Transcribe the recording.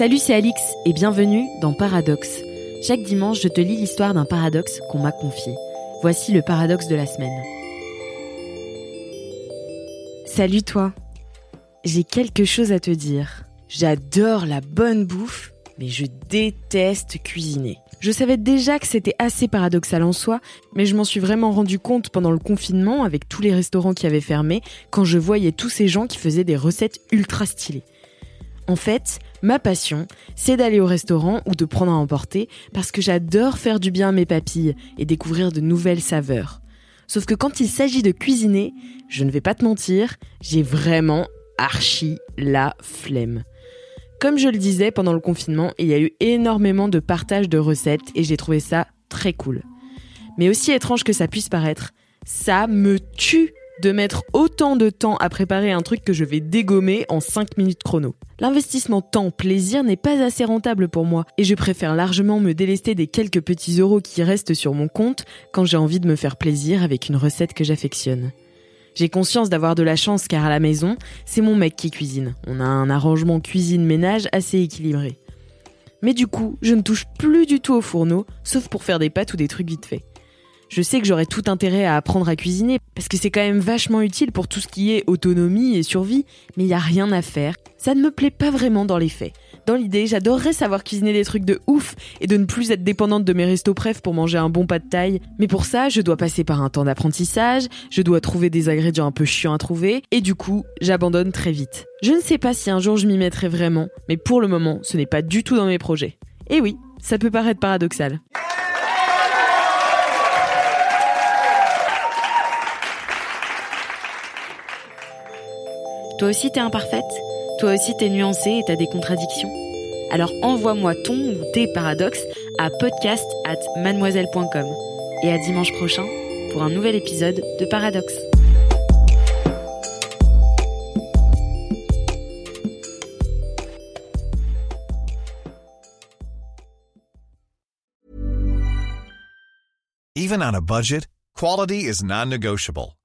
Salut, c'est Alix et bienvenue dans Paradoxe. Chaque dimanche, je te lis l'histoire d'un paradoxe qu'on m'a confié. Voici le paradoxe de la semaine. Salut toi. J'ai quelque chose à te dire. J'adore la bonne bouffe, mais je déteste cuisiner. Je savais déjà que c'était assez paradoxal en soi, mais je m'en suis vraiment rendu compte pendant le confinement avec tous les restaurants qui avaient fermé, quand je voyais tous ces gens qui faisaient des recettes ultra stylées. En fait, ma passion, c'est d'aller au restaurant ou de prendre à emporter parce que j'adore faire du bien à mes papilles et découvrir de nouvelles saveurs. Sauf que quand il s'agit de cuisiner, je ne vais pas te mentir, j'ai vraiment archi la flemme. Comme je le disais pendant le confinement, il y a eu énormément de partage de recettes et j'ai trouvé ça très cool. Mais aussi étrange que ça puisse paraître, ça me tue de mettre autant de temps à préparer un truc que je vais dégommer en 5 minutes chrono. L'investissement temps-plaisir n'est pas assez rentable pour moi et je préfère largement me délester des quelques petits euros qui restent sur mon compte quand j'ai envie de me faire plaisir avec une recette que j'affectionne. J'ai conscience d'avoir de la chance car à la maison, c'est mon mec qui cuisine. On a un arrangement cuisine-ménage assez équilibré. Mais du coup, je ne touche plus du tout au fourneau, sauf pour faire des pâtes ou des trucs vite faits. Je sais que j'aurais tout intérêt à apprendre à cuisiner, parce que c'est quand même vachement utile pour tout ce qui est autonomie et survie, mais il y a rien à faire. Ça ne me plaît pas vraiment dans les faits. Dans l'idée, j'adorerais savoir cuisiner des trucs de ouf et de ne plus être dépendante de mes restos préf pour manger un bon pas de taille. Mais pour ça, je dois passer par un temps d'apprentissage, je dois trouver des ingrédients un peu chiants à trouver, et du coup, j'abandonne très vite. Je ne sais pas si un jour je m'y mettrai vraiment, mais pour le moment, ce n'est pas du tout dans mes projets. Et oui, ça peut paraître paradoxal. Toi aussi t'es imparfaite Toi aussi t'es nuancée et t'as des contradictions Alors envoie-moi ton ou tes paradoxes à podcast at mademoiselle.com. Et à dimanche prochain pour un nouvel épisode de Paradoxe. Even on a budget, quality is non-negotiable.